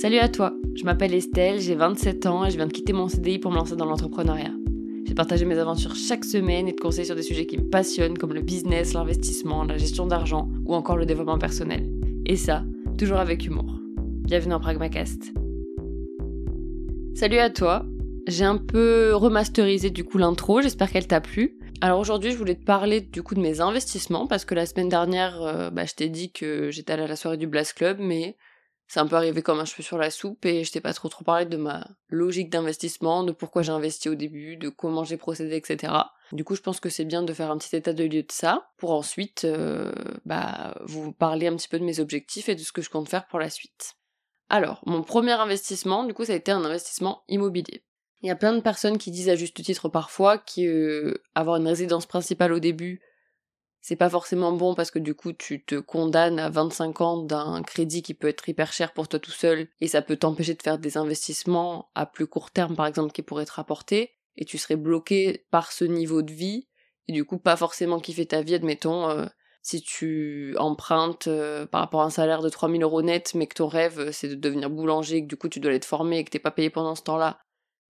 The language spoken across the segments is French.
Salut à toi, je m'appelle Estelle, j'ai 27 ans et je viens de quitter mon CDI pour me lancer dans l'entrepreneuriat. J'ai partagé mes aventures chaque semaine et te conseiller sur des sujets qui me passionnent comme le business, l'investissement, la gestion d'argent ou encore le développement personnel. Et ça, toujours avec humour. Bienvenue dans Pragmacast. Salut à toi, j'ai un peu remasterisé du coup l'intro, j'espère qu'elle t'a plu. Alors aujourd'hui, je voulais te parler du coup de mes investissements parce que la semaine dernière, euh, bah, je t'ai dit que j'étais allée à la soirée du Blast Club, mais c'est un peu arrivé comme un cheveu sur la soupe et je t'ai pas trop trop parlé de ma logique d'investissement, de pourquoi j'ai investi au début, de comment j'ai procédé, etc. Du coup, je pense que c'est bien de faire un petit état de lieu de ça pour ensuite euh, bah, vous parler un petit peu de mes objectifs et de ce que je compte faire pour la suite. Alors, mon premier investissement, du coup, ça a été un investissement immobilier. Il y a plein de personnes qui disent à juste titre parfois que avoir une résidence principale au début, c'est pas forcément bon parce que du coup tu te condamnes à 25 ans d'un crédit qui peut être hyper cher pour toi tout seul et ça peut t'empêcher de faire des investissements à plus court terme par exemple qui pourraient te rapporter et tu serais bloqué par ce niveau de vie et du coup pas forcément kiffer ta vie admettons euh, si tu empruntes euh, par rapport à un salaire de 3000 euros net mais que ton rêve euh, c'est de devenir boulanger et que du coup tu dois être formé et que t'es pas payé pendant ce temps-là.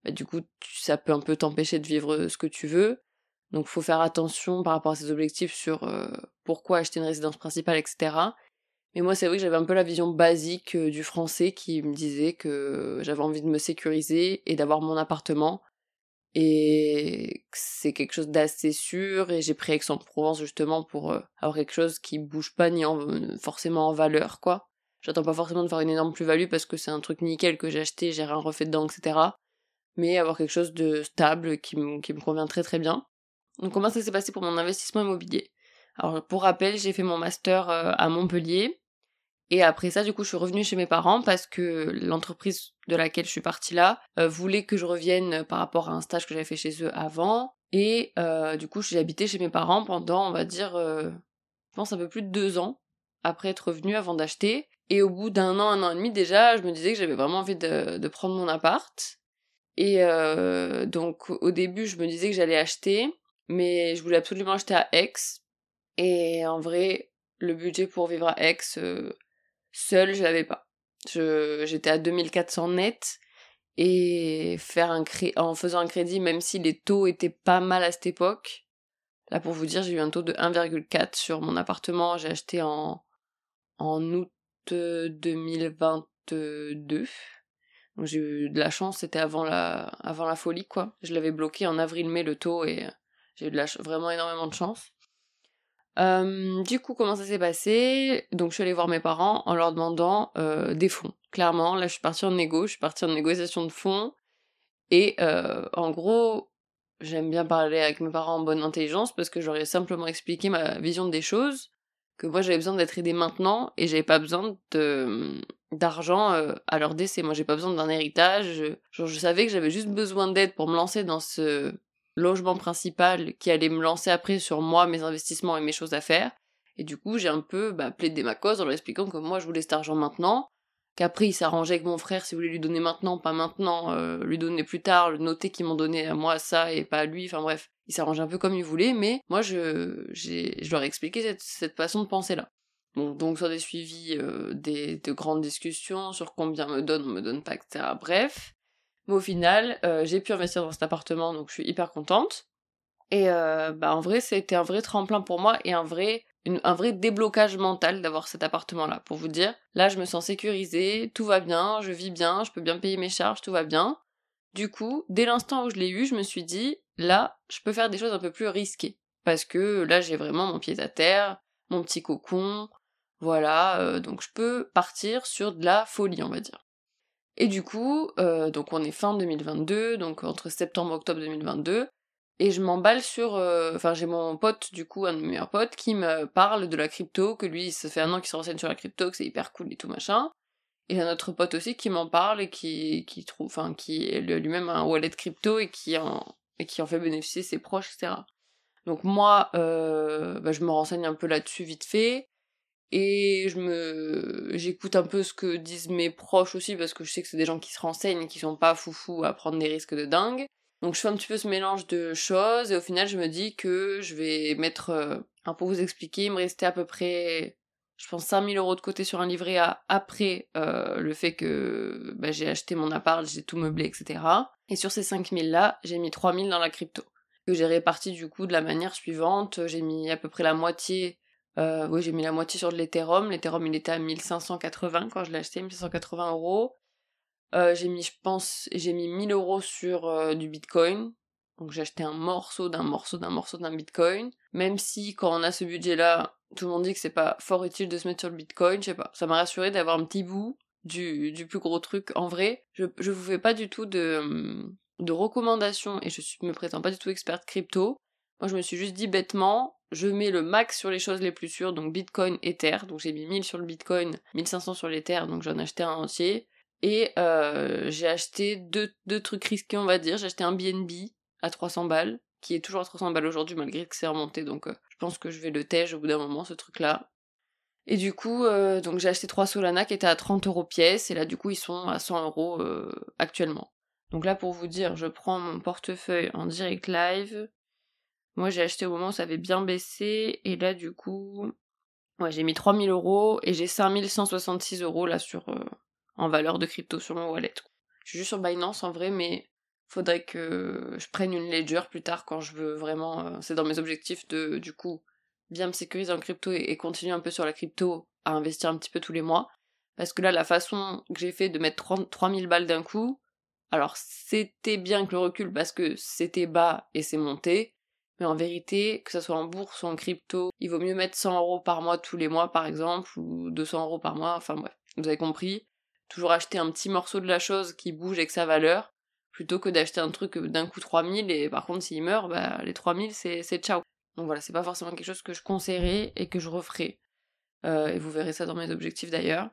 Bah, du coup ça peut un peu t'empêcher de vivre ce que tu veux donc faut faire attention par rapport à ses objectifs sur euh, pourquoi acheter une résidence principale, etc. Mais moi c'est vrai que j'avais un peu la vision basique euh, du français qui me disait que j'avais envie de me sécuriser et d'avoir mon appartement. Et c'est quelque chose d'assez sûr et j'ai pris Aix-en-Provence justement pour euh, avoir quelque chose qui bouge pas ni forcément en valeur quoi. J'attends pas forcément de faire une énorme plus-value parce que c'est un truc nickel que j'ai acheté, j'ai rien refait dedans, etc. Mais avoir quelque chose de stable qui qui me convient très très bien. Donc comment ça s'est passé pour mon investissement immobilier? Alors pour rappel, j'ai fait mon master euh, à Montpellier. Et après ça, du coup, je suis revenue chez mes parents parce que l'entreprise de laquelle je suis partie là euh, voulait que je revienne par rapport à un stage que j'avais fait chez eux avant. Et euh, du coup, j'ai habité chez mes parents pendant, on va dire, je pense un peu plus de deux ans après être revenue avant d'acheter. Et au bout d'un an, un an et demi déjà, je me disais que j'avais vraiment envie de, de, prendre mon appart. Et donc au début, je me disais que j'allais acheter mais je voulais absolument acheter à Aix. Et en vrai, le budget pour vivre à Aix, euh, seul, je l'avais pas. j'étais à 2400 net et faire un cré en faisant un crédit, même si les taux étaient pas mal à cette époque. Là, pour vous dire, j'ai eu un taux de 1,4 sur mon appartement. J'ai acheté en, en août 2022. Donc j'ai eu de la chance, c'était avant la, avant la folie, quoi. Je l'avais bloqué en avril-mai le taux et j'ai eu vraiment énormément de chance. Euh, du coup, comment ça s'est passé? Donc, je suis allée voir mes parents en leur demandant euh, des fonds. Clairement, là, je suis partie en négo, je suis partie en négociation de fonds. Et euh, en gros, j'aime bien parler avec mes parents en bonne intelligence parce que j'aurais simplement expliqué ma vision des choses, que moi j'avais besoin d'être aidée maintenant et j'avais pas besoin de d'argent à leur décès. Moi, j'ai pas besoin d'un héritage. Genre, je savais que j'avais juste besoin d'aide pour me lancer dans ce logement principal qui allait me lancer après sur moi, mes investissements et mes choses à faire. Et du coup, j'ai un peu bah, plaidé ma cause en leur expliquant que moi, je voulais cet argent maintenant, qu'après, il s'arrangeait avec mon frère s'il voulait lui donner maintenant, pas maintenant, euh, lui donner plus tard, le noter qu'ils m'ont donné à moi ça et pas à lui, enfin bref, il s'arrangeait un peu comme il voulait, mais moi, je, je leur ai expliqué cette, cette façon de penser-là. Donc, donc ça a suivi euh, des, de grandes discussions sur combien me donne, on me donne pas, etc. Bref. Au final, euh, j'ai pu investir dans cet appartement, donc je suis hyper contente. Et euh, bah en vrai, c'était un vrai tremplin pour moi et un vrai, un vrai déblocage mental d'avoir cet appartement-là. Pour vous dire, là, je me sens sécurisée, tout va bien, je vis bien, je peux bien payer mes charges, tout va bien. Du coup, dès l'instant où je l'ai eu, je me suis dit, là, je peux faire des choses un peu plus risquées. Parce que là, j'ai vraiment mon pied à terre, mon petit cocon, voilà, euh, donc je peux partir sur de la folie, on va dire. Et du coup, euh, donc on est fin 2022, donc entre septembre et octobre 2022, et je m'emballe sur... Euh, enfin, j'ai mon pote, du coup, un de mes meilleurs potes, qui me parle de la crypto, que lui, ça fait un an qu'il se renseigne sur la crypto, que c'est hyper cool et tout machin. Et un autre pote aussi qui m'en parle et qui, qui trouve... Enfin, qui est lui-même un wallet crypto et qui en, et qui en fait bénéficier ses proches, etc. Donc moi, euh, bah, je me renseigne un peu là-dessus vite fait et je me j'écoute un peu ce que disent mes proches aussi parce que je sais que c'est des gens qui se renseignent qui sont pas foufou à prendre des risques de dingue. Donc je fais un petit peu ce mélange de choses et au final je me dis que je vais mettre euh, un pour vous expliquer, il me restait à peu près je pense 5000 euros de côté sur un livret A après euh, le fait que bah, j'ai acheté mon appart, j'ai tout meublé, etc. Et sur ces 5000 là, j'ai mis 3000 dans la crypto. Que j'ai réparti du coup de la manière suivante. J'ai mis à peu près la moitié. Euh, oui, j'ai mis la moitié sur de l'Ethereum. L'Ethereum il était à 1580 quand je l'ai acheté, 1580 euros. Euh, j'ai mis, je pense, j'ai mis 1000 euros sur euh, du Bitcoin. Donc j'ai acheté un morceau d'un morceau d'un morceau d'un Bitcoin. Même si quand on a ce budget-là, tout le monde dit que c'est pas fort utile de se mettre sur le Bitcoin, je sais pas. Ça m'a rassuré d'avoir un petit bout du, plus gros truc. En vrai, je, je vous fais pas du tout de, recommandations et je me prétends pas du tout experte crypto. Moi, je me suis juste dit bêtement, je mets le max sur les choses les plus sûres, donc Bitcoin, Ether. Donc j'ai mis 1000 sur le Bitcoin, 1500 sur l'Ether, donc j'en ai un entier. Et euh, j'ai acheté deux, deux trucs risqués, on va dire. J'ai acheté un BNB à 300 balles, qui est toujours à 300 balles aujourd'hui malgré que c'est remonté, donc euh, je pense que je vais le tège au bout d'un moment, ce truc-là. Et du coup, euh, j'ai acheté trois Solana qui étaient à 30 euros pièce, et là du coup ils sont à 100 euros actuellement. Donc là pour vous dire, je prends mon portefeuille en direct live. Moi j'ai acheté au moment où ça avait bien baissé, et là du coup, ouais j'ai mis 3000 euros, et j'ai 5166 euros là sur en valeur de crypto sur mon wallet. Je suis juste sur Binance en vrai, mais faudrait que je prenne une ledger plus tard quand je veux vraiment. Euh, c'est dans mes objectifs de, du coup, bien me sécuriser en crypto et, continuer un peu sur la crypto à investir un petit peu tous les mois. Parce que là, la façon que j'ai fait de mettre 3000 balles d'un coup, alors c'était bien que le recul parce que c'était bas et c'est monté. Mais en vérité, que ce soit en bourse ou en crypto, il vaut mieux mettre 100 euros par mois tous les mois par exemple, ou 200 euros par mois, enfin bref, vous avez compris. Toujours acheter un petit morceau de la chose qui bouge avec sa valeur, plutôt que d'acheter un truc d'un coup 3000 et par contre s'il meurt, bah, les 3000 c'est, c'est ciao. Donc voilà, c'est pas forcément quelque chose que je conseillerais et que je referai. Euh, et vous verrez ça dans mes objectifs d'ailleurs.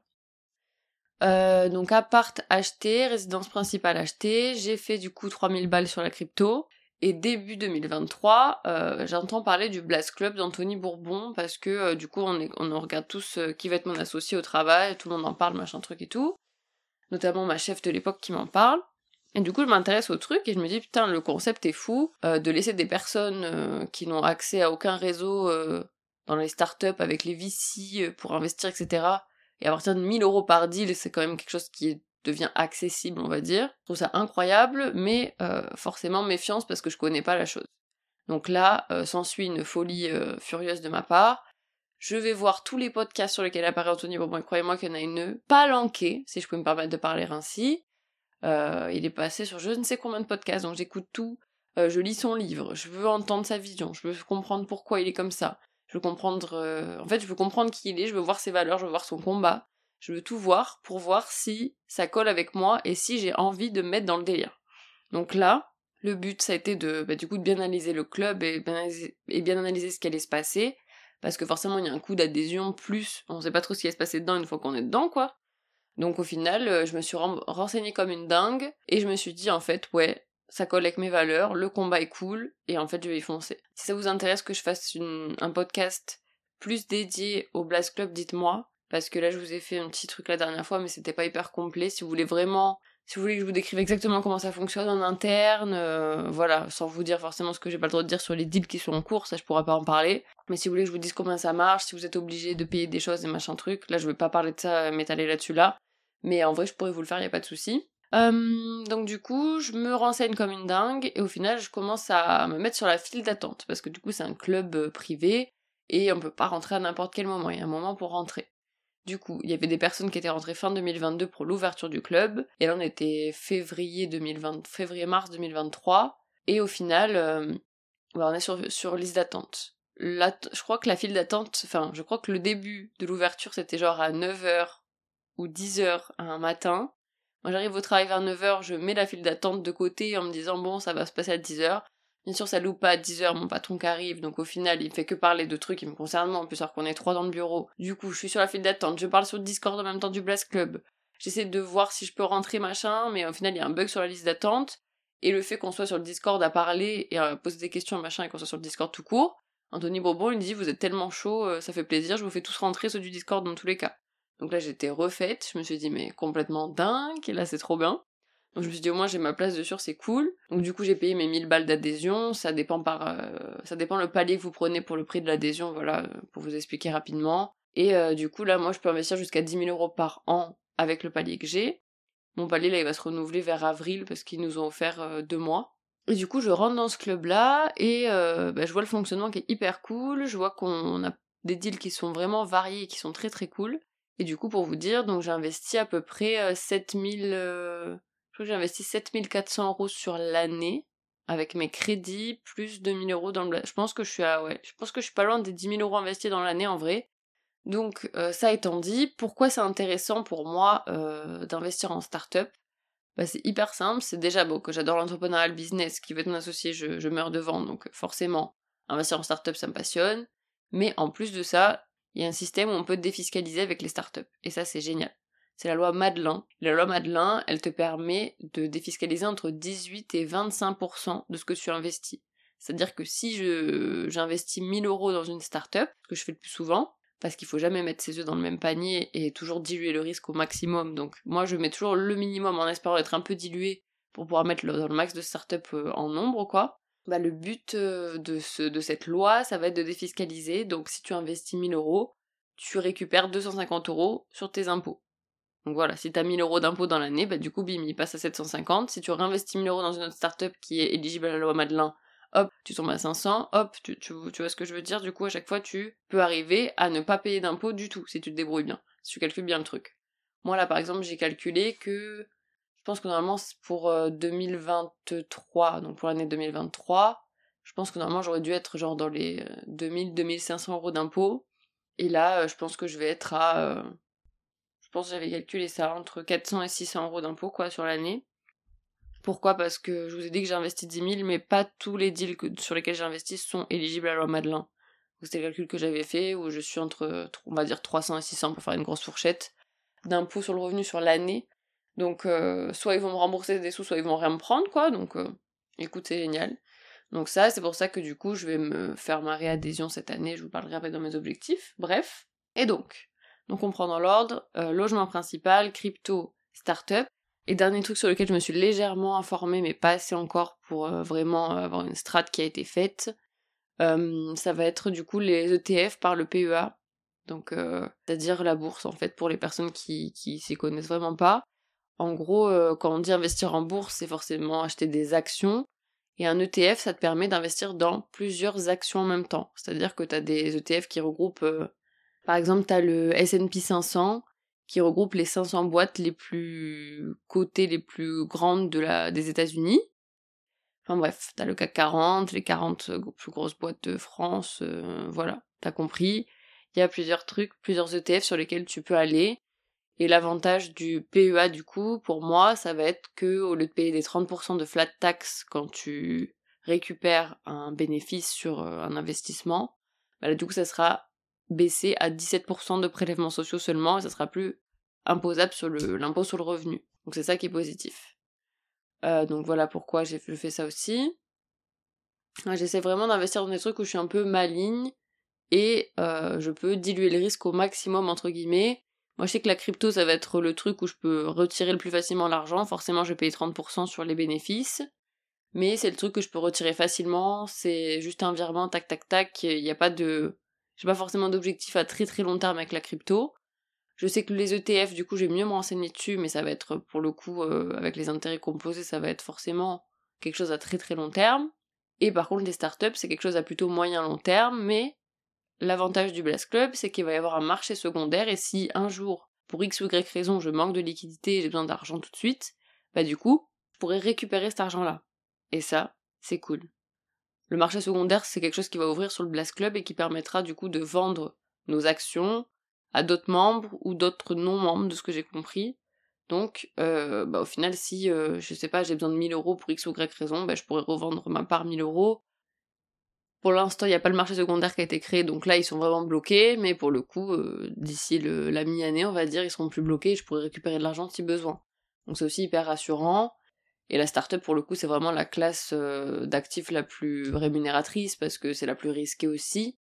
Euh, donc appart acheté, résidence principale achetée, j'ai fait du coup 3000 balles sur la crypto. Et début 2023, euh, j'entends parler du Blast Club d'Anthony Bourbon parce que du coup on, est, on regarde tous qui va être mon associé au travail, tout le monde en parle, machin truc et tout. Notamment ma chef de l'époque qui m'en parle. Et du coup, je m'intéresse au truc et je me dis, putain, le concept est fou euh, de laisser des personnes euh, qui n'ont accès à aucun réseau euh, dans les startups avec les VC pour investir, etc. Et à partir de 1000 euros par deal, c'est quand même quelque chose qui devient accessible, on va dire. Je trouve ça incroyable, mais forcément méfiance parce que je connais pas la chose. Donc là, s'ensuit une folie furieuse de ma part. Je vais voir tous les podcasts sur lesquels apparaît Anthony Bourbon, croyez-moi qu'il y en a une palanquée, si je peux me permettre de parler ainsi. Euh, il est passé sur je ne sais combien de podcasts, donc j'écoute tout. Euh, je lis son livre, je veux entendre sa vision, je veux comprendre pourquoi il est comme ça. Je veux comprendre. Euh, en fait, je veux comprendre qui il est, je veux voir ses valeurs, je veux voir son combat. Je veux tout voir pour voir si ça colle avec moi et si j'ai envie de me mettre dans le délire. Donc là, le but, ça a été de, bah, du coup, de bien analyser le club et bien analyser, ce qui allait se passer. Parce que forcément, il y a un coup d'adhésion, plus on sait pas trop ce qui va se passer dedans une fois qu'on est dedans, quoi. Donc au final, euh, je me suis renseignée comme une dingue et je me suis dit en fait, ouais, ça colle avec mes valeurs, le combat est cool et en fait je vais y foncer. Si ça vous intéresse que je fasse un podcast plus dédié au Blast Club, dites-moi. Parce que là je vous ai fait un petit truc la dernière fois mais c'était pas hyper complet. Si vous voulez vraiment si vous voulez que je vous décrive exactement comment ça fonctionne en interne, euh, voilà, sans vous dire forcément ce que j'ai pas le droit de dire sur les deals qui sont en cours, ça je pourrais pas en parler. Mais si vous voulez que je vous dise comment ça marche, si vous êtes obligé de payer des choses et machin truc, là je vais pas parler de ça, m'étaler là-dessus là. Mais en vrai, je pourrais vous le faire, y a pas de souci. Euh, donc du coup, je me renseigne comme une dingue et au final, je commence à me mettre sur la file d'attente parce que du coup, c'est un club euh, privé et on peut pas rentrer à n'importe quel moment. Il y a un moment pour rentrer. Du coup, il y avait des personnes qui étaient rentrées fin 2022 pour l'ouverture du club et là, on était février 2020, février-mars 2023 et au final, euh, bah, on est sur, liste d'attente. je crois que la file d'attente, enfin, je crois que le début de l'ouverture, c'était genre à 9h ou 10 heures un matin. Moi j'arrive au travail vers 9h, je mets la file d'attente de côté en me disant bon ça va se passer à 10h. Bien sûr ça loupe pas à 10h mon patron qui arrive, donc au final il fait que parler de trucs qui me concernent moi, en plus alors qu'on est trois dans le bureau. Du coup je suis sur la file d'attente, je parle sur le Discord en même temps du Blast Club. J'essaie de voir si je peux rentrer machin, mais au final il y a un bug sur la liste d'attente. Et le fait qu'on soit sur le Discord à parler et à poser des questions machin et qu'on soit sur le Discord tout court, Anthony Bourbon il dit vous êtes tellement chaud, euh, ça fait plaisir, je vous fais tous rentrer ceux du Discord dans tous les cas. Donc là, j'étais refaite, je me suis dit, mais complètement dingue, et là, c'est trop bien. Donc je me suis dit, au moins, j'ai ma place dessus, c'est cool. Donc du coup, j'ai payé mes 1000 balles d'adhésion, ça dépend par... Euh, ça dépend le palier que vous prenez pour le prix de l'adhésion, voilà, pour vous expliquer rapidement. Et euh, du coup, là, moi, je peux investir jusqu'à 10 000 euros par an avec le palier que j'ai. Mon palier, là, il va se renouveler vers avril parce qu'ils nous ont offert euh, deux mois. Et du coup, je rentre dans ce club-là et euh, bah, je vois le fonctionnement qui est hyper cool. Je vois qu'on a des deals qui sont vraiment variés et qui sont très très cool. Et du coup, pour vous dire, donc j'ai investi à peu près 7000... j'ai investi 7400 euros sur l'année avec mes crédits plus 2000 euros dans le... Je pense que je suis à... Ouais, je pense que je suis pas loin des 10 000 euros investis dans l'année en vrai. Donc euh, ça étant dit, pourquoi c'est intéressant pour moi euh, d'investir en start-up? Bah, C'est hyper simple, c'est déjà beau que j'adore l'entrepreneurial business, qui veut être mon associé, je, meurs devant, donc forcément, investir en start-up ça me passionne. Mais en plus de ça, il y a un système où on peut défiscaliser avec les start-up. Et ça c'est génial. C'est la loi Madelin. La loi Madelin, elle te permet de défiscaliser entre 18 et 25% de ce que tu investis. C'est-à-dire que si j'investis 1000 euros dans une start-up, ce que je fais le plus souvent, parce qu'il faut jamais mettre ses œufs dans le même panier et toujours diluer le risque au maximum. Donc moi je mets toujours le minimum en espérant être un peu dilué pour pouvoir mettre le, dans le max de startup euh, en nombre quoi. Bah, le but euh, de, de cette loi, ça va être de défiscaliser. Donc si tu investis 1000 euros, tu récupères 250 euros sur tes impôts. Donc voilà, si t'as 1000 euros d'impôts dans l'année, bah du coup bim, il passe à 750. Si tu réinvestis 1000 euros dans une autre startup qui est éligible à la loi Madelin, hop, tu tombes à 500, hop, tu, vois ce que je veux dire, du coup à chaque fois tu peux arriver à ne pas payer d'impôts du tout, si tu te débrouilles bien, si tu calcules bien le truc. Moi là par exemple j'ai calculé que, je pense que normalement pour 2023, euh, donc pour l'année 2023, je pense que normalement j'aurais dû être genre dans les 2000-2500 euh, euros d'impôts, et là euh, je pense que je vais être à... pense j'avais calculé ça entre 400 et 600 euros d'impôts quoi sur l'année. Pourquoi? Parce que je vous ai dit que j'ai investi 10 000, mais pas tous les deals sur lesquels j'ai investi sont éligibles à la loi Madelin. C'était le calcul que j'avais fait, où je suis entre, on va dire, 300 et 600 pour faire une grosse fourchette d'impôts sur le revenu sur l'année. Donc, euh, soit ils vont me rembourser des sous, soit ils vont rien me prendre, quoi. Donc, euh, écoute, c'est génial. Donc ça, c'est pour ça que du coup, je vais me faire ma réadhésion cette année. Je vous parlerai après dans mes objectifs. Bref. Et donc, donc on prend dans l'ordre euh, logement principal, crypto, startup. Et dernier truc sur lequel je me suis légèrement informée, mais pas assez encore pour euh, vraiment avoir une strat qui a été faite, euh, ça va être du coup les ETF par le PEA. Donc, c'est-à-dire la bourse en fait pour les personnes qui, qui s'y connaissent vraiment pas. En gros, quand on dit investir en bourse, c'est forcément acheter des actions. Et un ETF, ça te permet d'investir dans plusieurs actions en même temps. C'est-à-dire que tu as des ETF qui regroupent, par exemple, tu as le SP 500 qui regroupe les 500 boîtes les plus cotées, les plus grandes de la, des États-Unis. Enfin bref, t'as le CAC 40, les 40 plus grosses boîtes de France, euh, voilà, t'as compris. Il y a plusieurs trucs, plusieurs ETF sur lesquels tu peux aller. Et l'avantage du PEA du coup, pour moi, ça va être que au lieu de payer des 30% de flat tax quand tu récupères un bénéfice sur euh, un investissement, bah du coup ça sera baisser à 17% de prélèvements sociaux seulement et ça sera plus imposable sur l'impôt sur le revenu. Donc c'est ça qui est positif. Euh, donc voilà pourquoi je fais ça aussi. J'essaie vraiment d'investir dans des trucs où je suis un peu maligne et euh, je peux diluer le risque au maximum entre guillemets. Moi je sais que la crypto ça va être le truc où je peux retirer le plus facilement l'argent, forcément je vais payer 30% sur les bénéfices. Mais c'est le truc que je peux retirer facilement, c'est juste un virement, tac tac tac, il n'y a pas de j'ai pas forcément d'objectif à très très long terme avec la crypto. Je sais que les ETF, du coup, j'ai mieux me renseigner dessus, mais ça va être pour le coup, euh, avec les intérêts composés, ça va être forcément quelque chose à très très long terme. Et par contre, les startups, c'est quelque chose à plutôt moyen long terme, mais l'avantage du Blast Club, c'est qu'il va y avoir un marché secondaire, et si un jour, pour X ou Y raison, je manque de liquidité et j'ai besoin d'argent tout de suite, bah du coup, je pourrais récupérer cet argent-là. Et ça, c'est cool. Le marché secondaire, c'est quelque chose qui va ouvrir sur le Blast Club et qui permettra du coup de vendre nos actions à d'autres membres ou d'autres non-membres de ce que j'ai compris. Donc, euh, bah, au final, si, euh, je sais pas, j'ai besoin de 1000 euros pour X ou Y raison, bah, je pourrais revendre ma part 1000 euros. Pour l'instant, il n'y a pas le marché secondaire qui a été créé, donc là, ils sont vraiment bloqués, mais pour le coup, euh, d'ici la mi-année, on va dire, ils seront plus bloqués et je pourrais récupérer de l'argent si besoin. Donc c'est aussi hyper rassurant. Et la startup, pour le coup, c'est vraiment la classe euh, d'actifs la plus rémunératrice parce que c'est la plus risquée aussi.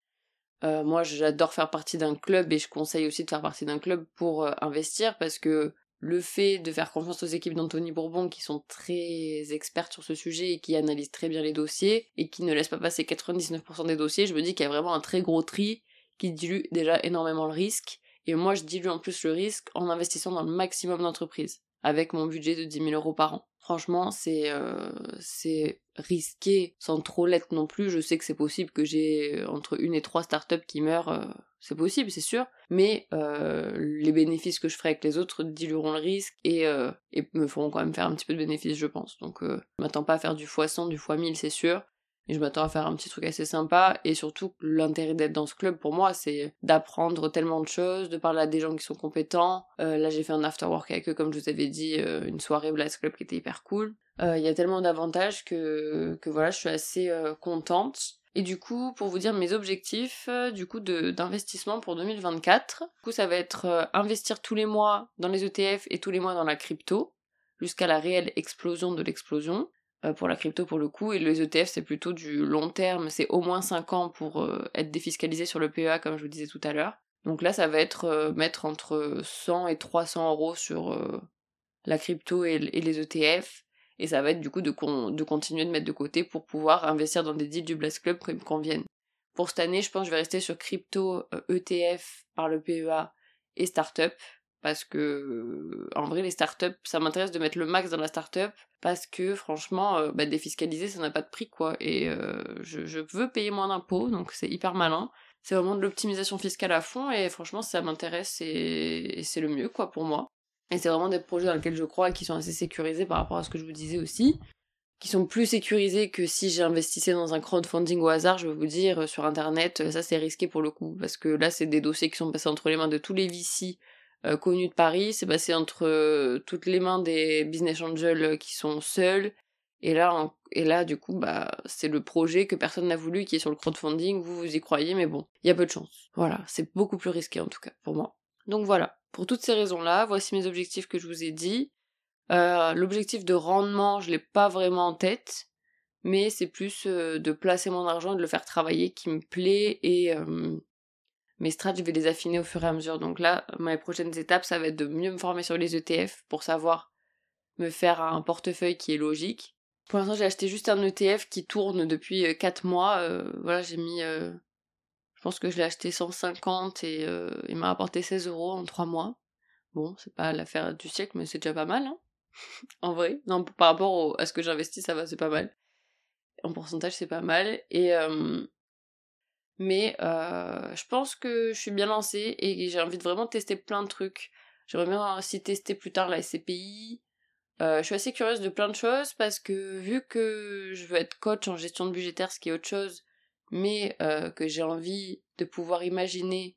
Euh, moi, j'adore faire partie d'un club et je conseille aussi de faire partie d'un club pour euh, investir parce que le fait de faire confiance aux équipes d'Anthony Bourbon qui sont très expertes sur ce sujet et qui analysent très bien les dossiers et qui ne laissent pas passer 99% des dossiers, je me dis qu'il y a vraiment un très gros tri qui dilue déjà énormément le risque. Et moi, je dilue en plus le risque en investissant dans le maximum d'entreprises, avec mon budget de 10 000 euros par an. Franchement, c'est euh, c'est risqué sans trop l'être non plus. Je sais que c'est possible que j'ai entre une et trois startups qui meurent. Euh, c'est possible, c'est sûr. Mais euh, les bénéfices que je ferai avec les autres dilueront le risque et, et me feront quand même faire un petit peu de bénéfices, je pense. Donc, je m'attends pas à faire du x100, du x1000, c'est sûr. Et je m'attends à faire un petit truc assez sympa. Et surtout, l'intérêt d'être dans ce club pour moi, c'est d'apprendre tellement de choses, de parler à des gens qui sont compétents. Euh, là, j'ai fait un after work avec eux, comme je vous avais dit, euh, une soirée Blast Club qui était hyper cool. Euh, il y a tellement d'avantages que, que voilà, je suis assez contente. Et du coup, pour vous dire mes objectifs, du coup, d'investissement pour 2024, du coup, ça va être investir tous les mois dans les ETF et tous les mois dans la crypto, jusqu'à la réelle explosion de l'explosion. Euh, pour la crypto pour le coup, et les ETF c'est plutôt du long terme, c'est au moins 5 ans pour euh, être défiscalisé sur le PEA comme je vous disais tout à l'heure. Donc là ça va être euh, mettre entre 100 et 300 euros sur la crypto et, les ETF, et ça va être du coup de, de, continuer de mettre de côté pour pouvoir investir dans des deals du Blast Club qui me conviennent. Pour cette année je pense que je vais rester sur crypto, ETF par le PEA et startup, parce que en vrai les startups ça m'intéresse de mettre le max dans la startup parce que franchement euh, bah, défiscaliser ça n'a pas de prix quoi. Et euh, je, veux payer moins d'impôts donc c'est hyper malin. C'est vraiment de l'optimisation fiscale à fond et franchement ça m'intéresse et, c'est le mieux quoi pour moi. Et c'est vraiment des projets dans lesquels je crois qui sont assez sécurisés par rapport à ce que je vous disais aussi qui sont plus sécurisés que si j'investissais dans un crowdfunding au hasard, je veux vous dire, sur internet, ça c'est risqué pour le coup, parce que là c'est des dossiers qui sont passés entre les mains de tous les VC euh, connu de Paris, c'est passé entre euh, toutes les mains des business angels euh, qui sont seuls. Et là, et là, du coup, bah, c'est le projet que personne n'a voulu qui est sur le crowdfunding. Vous, vous y croyez, mais bon, il y a peu de chance. Voilà, c'est beaucoup plus risqué en tout cas pour moi. Donc voilà, pour toutes ces raisons-là, voici mes objectifs que je vous ai dit. L'objectif de rendement, je l'ai pas vraiment en tête, mais c'est plus de placer mon argent et de le faire travailler qui me plaît et mes strats, je vais les affiner au fur et à mesure. Donc là, mes prochaines étapes, ça va être de mieux me former sur les ETF pour savoir me faire un portefeuille qui est logique. Pour l'instant, j'ai acheté juste un ETF qui tourne depuis 4 euh, mois. Euh, voilà, j'ai mis... Euh, je pense que je l'ai acheté 150 et il m'a apporté 16 euros en 3 mois. Bon, c'est pas l'affaire du siècle, mais c'est déjà pas mal, hein En vrai. Non, par rapport à ce que j'investis, ça va, c'est pas mal. En pourcentage, c'est pas mal. Et mais euh, je pense que je suis bien lancée et j'ai envie de vraiment tester plein de trucs. J'aimerais bien aussi tester plus tard la SCPI. Euh, je suis assez curieuse de plein de choses parce que vu que je veux être coach en gestion de budgétaire, ce qui est autre chose, mais euh, que j'ai envie de pouvoir imaginer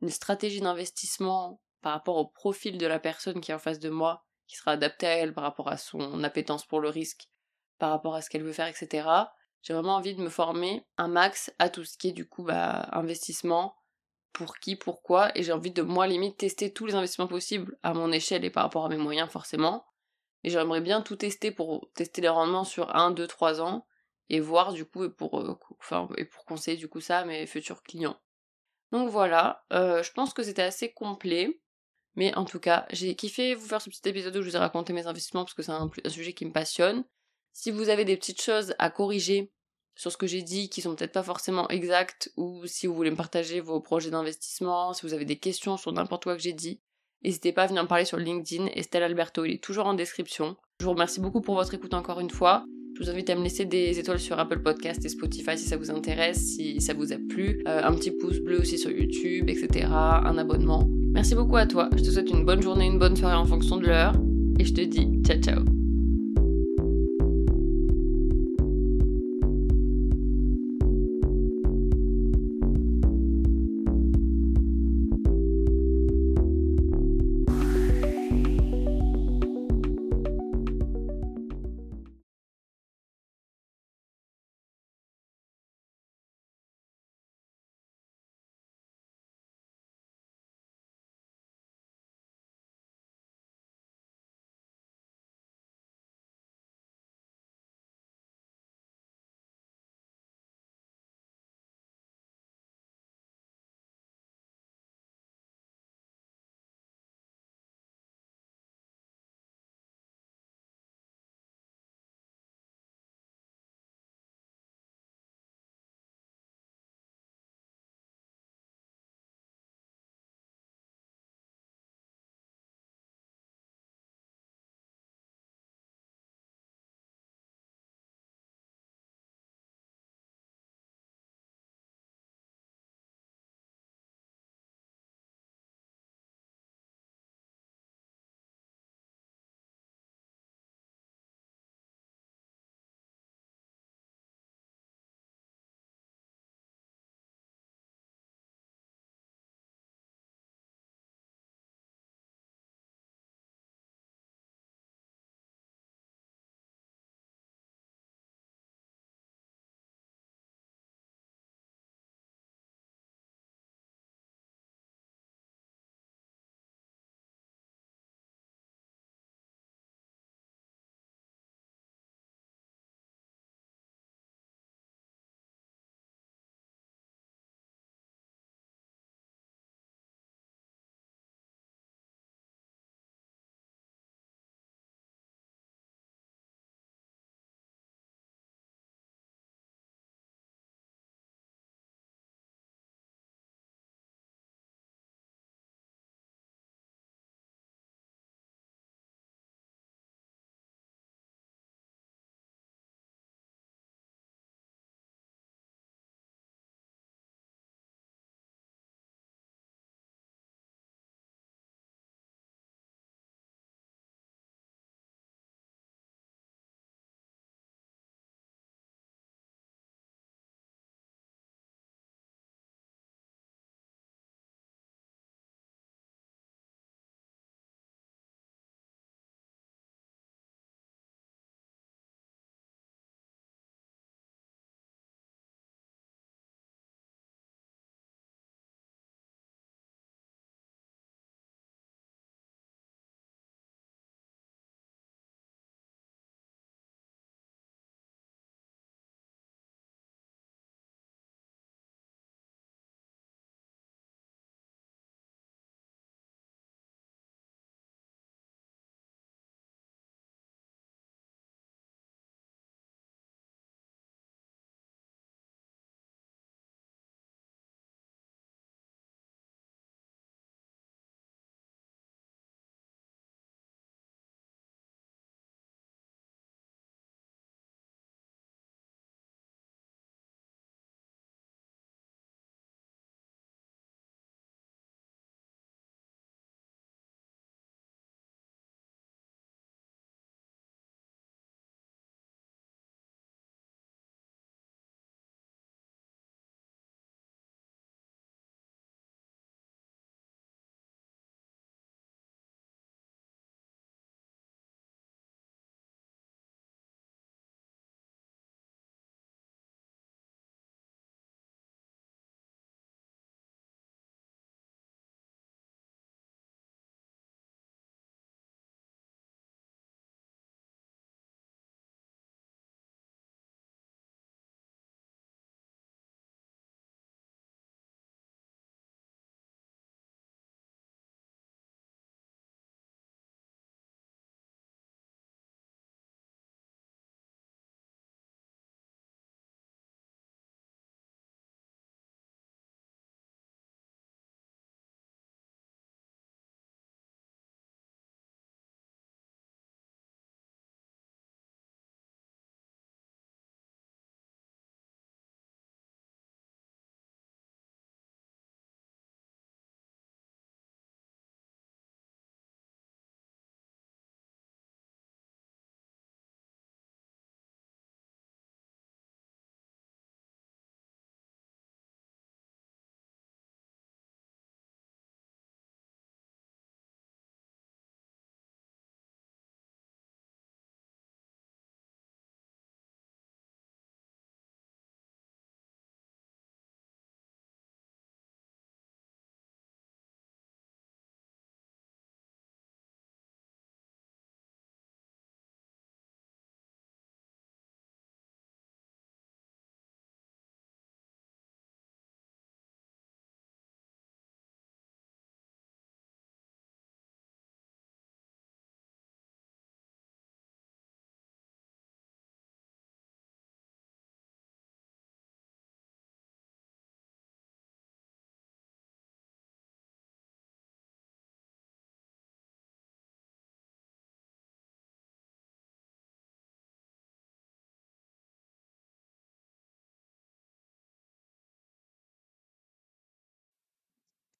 une stratégie d'investissement par rapport au profil de la personne qui est en face de moi, qui sera adaptée à elle par rapport à son appétence pour le risque, par rapport à ce qu'elle veut faire, etc. J'ai vraiment envie de me former un max à tout ce qui est du coup bah, investissement, pour qui, pourquoi, et j'ai envie de moi limite tester tous les investissements possibles à mon échelle et par rapport à mes moyens forcément. Et j'aimerais bien tout tester pour tester les rendements sur 1, 2, 3 ans et voir du coup et pour, euh, et pour conseiller du coup ça à mes futurs clients. Donc voilà, euh, je pense que c'était assez complet. Mais en tout cas, j'ai kiffé vous faire ce petit épisode où je vous ai raconté mes investissements parce que c'est un sujet qui me passionne. Si vous avez des petites choses à corriger sur ce que j'ai dit qui sont peut-être pas forcément exactes ou si vous voulez me partager vos projets d'investissement, si vous avez des questions sur n'importe quoi que j'ai dit, n'hésitez pas à venir me parler sur LinkedIn. Estelle Alberto, est toujours en description. Je vous remercie beaucoup pour votre écoute encore une fois. Je vous invite à me laisser des étoiles sur Apple Podcast et Spotify si ça vous intéresse, si ça vous a plu. Euh, un petit pouce bleu aussi sur YouTube, etc. Un abonnement. Merci beaucoup à toi. Je te souhaite une bonne journée, une bonne soirée en fonction de l'heure. Et je te dis ciao ciao.